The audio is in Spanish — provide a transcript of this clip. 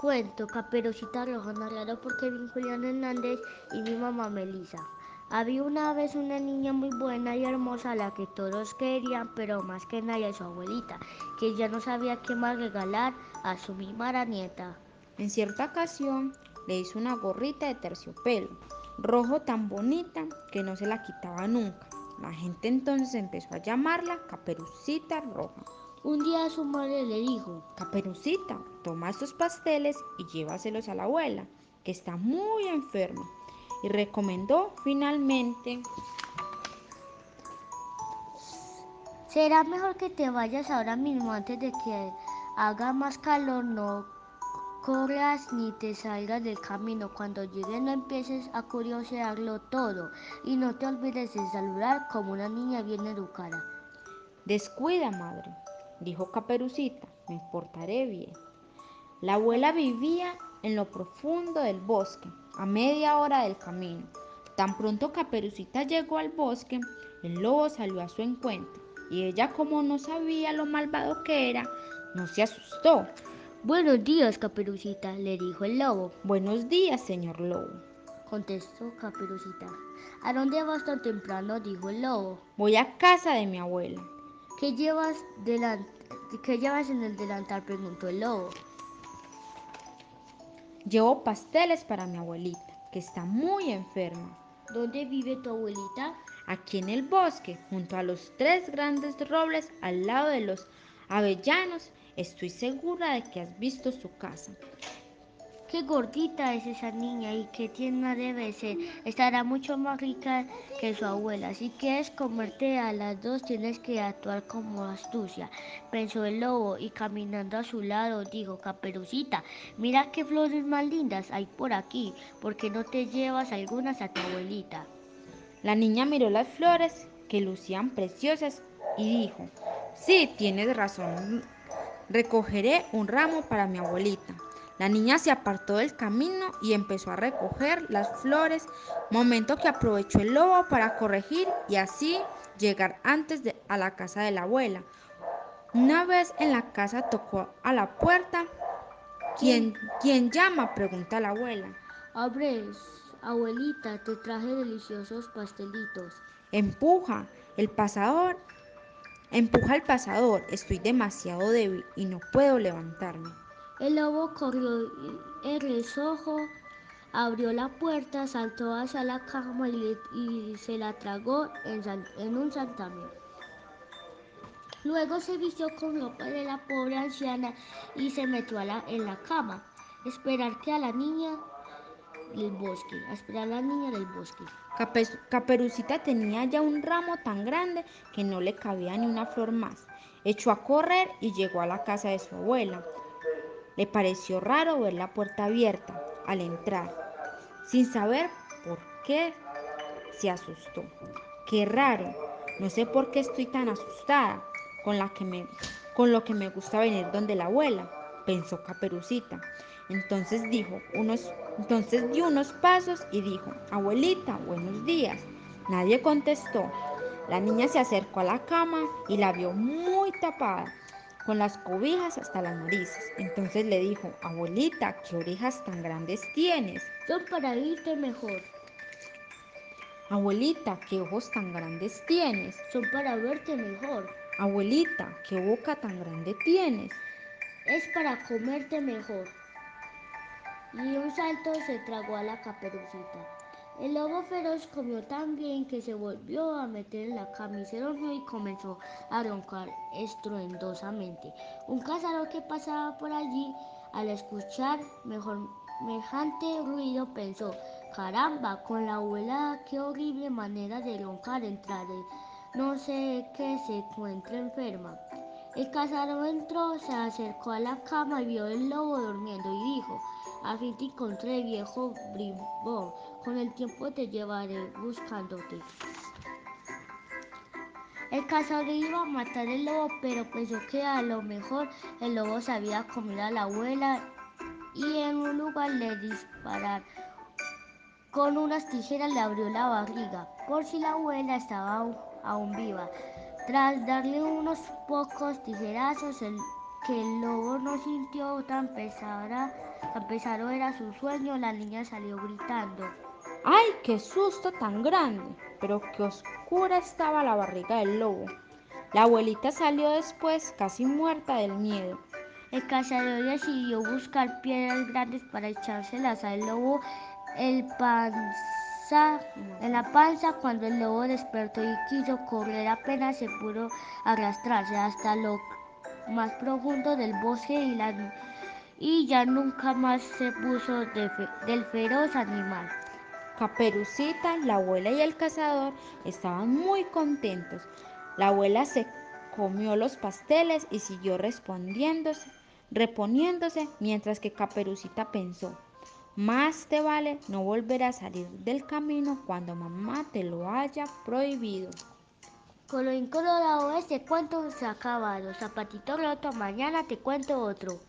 Cuento Caperucita Roja, narrado por Kevin Julián Hernández y mi mamá Melisa. Había una vez una niña muy buena y hermosa a la que todos querían, pero más que nadie su abuelita, que ya no sabía qué más regalar a su mimara nieta. En cierta ocasión le hizo una gorrita de terciopelo, rojo tan bonita que no se la quitaba nunca. La gente entonces empezó a llamarla Caperucita Roja. Un día su madre le dijo, Caperucita, toma estos pasteles y llévaselos a la abuela, que está muy enferma. Y recomendó finalmente, será mejor que te vayas ahora mismo antes de que haga más calor, no corras ni te salgas del camino. Cuando llegues no empieces a curiosearlo todo y no te olvides de saludar como una niña bien educada. Descuida, madre, dijo Caperucita, me portaré bien. La abuela vivía en lo profundo del bosque, a media hora del camino. Tan pronto Caperucita llegó al bosque, el lobo salió a su encuentro y ella como no sabía lo malvado que era, no se asustó. Buenos días, Caperucita, le dijo el lobo. Buenos días, señor lobo, contestó Caperucita. ¿A dónde vas tan temprano? dijo el lobo. Voy a casa de mi abuela. ¿Qué llevas, ¿Qué llevas en el delantal? preguntó el lobo. Llevo pasteles para mi abuelita, que está muy enferma. ¿Dónde vive tu abuelita? Aquí en el bosque, junto a los tres grandes robles, al lado de los avellanos. Estoy segura de que has visto su casa. Qué gordita es esa niña y qué tierna debe ser. Estará mucho más rica que su abuela. Si quieres comerte a las dos tienes que actuar como astucia, pensó el lobo y caminando a su lado dijo, Caperucita, mira qué flores más lindas hay por aquí. ¿Por qué no te llevas algunas a tu abuelita? La niña miró las flores que lucían preciosas y dijo, sí, tienes razón, recogeré un ramo para mi abuelita. La niña se apartó del camino y empezó a recoger las flores, momento que aprovechó el lobo para corregir y así llegar antes de, a la casa de la abuela. Una vez en la casa tocó a la puerta. ¿Quién, ¿quién llama? pregunta la abuela. Abres, abuelita, te traje deliciosos pastelitos. Empuja, el pasador. Empuja el pasador, estoy demasiado débil y no puedo levantarme. El lobo corrió el resojo, abrió la puerta, saltó hacia la cama y, se la tragó en, un santamen. Luego se vistió con ropa de la pobre anciana y se metió en la cama, esperar que a la niña del bosque, a esperar a la niña del bosque. Caperucita tenía ya un ramo tan grande que no le cabía ni una flor más. Echó a correr y llegó a la casa de su abuela. Le pareció raro ver la puerta abierta al entrar. Sin saber por qué, se asustó. Qué raro, no sé por qué estoy tan asustada con, la que me, con lo que me gusta venir donde la abuela, pensó Caperucita. Entonces dijo, unos, entonces dio unos pasos y dijo, abuelita, buenos días. Nadie contestó. La niña se acercó a la cama y la vio muy tapada con las cobijas hasta las narices. Entonces le dijo, abuelita, ¿qué orejas tan grandes tienes? Son para irte mejor. Abuelita, ¿qué ojos tan grandes tienes? Son para verte mejor. Abuelita, ¿qué boca tan grande tienes? Es para comerte mejor. Y un salto se tragó a la caperucita. El lobo feroz comió tan bien que se volvió a meter en la camisera y comenzó a roncar estruendosamente. Un cazador que pasaba por allí, al escuchar mejor, semejante ruido, pensó, caramba, con la abuela, qué horrible manera de roncar, entraré. No sé qué se encuentra enferma. El cazador entró, se acercó a la cama y vio el lobo durmiendo y dijo, a te encontré, viejo bribón, con el tiempo te llevaré buscándote. El cazador iba a matar el lobo, pero pensó que a lo mejor el lobo sabía comer a la abuela y en un lugar le disparar. Con unas tijeras le abrió la barriga, por si la abuela estaba aún viva. Tras darle unos pocos tijerazos, el que el lobo no sintió tan pesada, tan pesado era su sueño, la niña salió gritando. ¡Ay, qué susto tan grande! Pero qué oscura estaba la barriga del lobo. La abuelita salió después casi muerta del miedo. El cazador decidió buscar piedras grandes para echárselas al lobo el panza, en la panza cuando el lobo despertó y quiso correr apenas se pudo arrastrarse hasta lo más profundo del bosque y, la, y ya nunca más se puso de del feroz animal. Caperucita, la abuela y el cazador estaban muy contentos. La abuela se comió los pasteles y siguió respondiéndose, reponiéndose mientras que Caperucita pensó, más te vale no volver a salir del camino cuando mamá te lo haya prohibido. Colorín colorado, este cuento se ha acabado. Zapatito roto, mañana te cuento otro.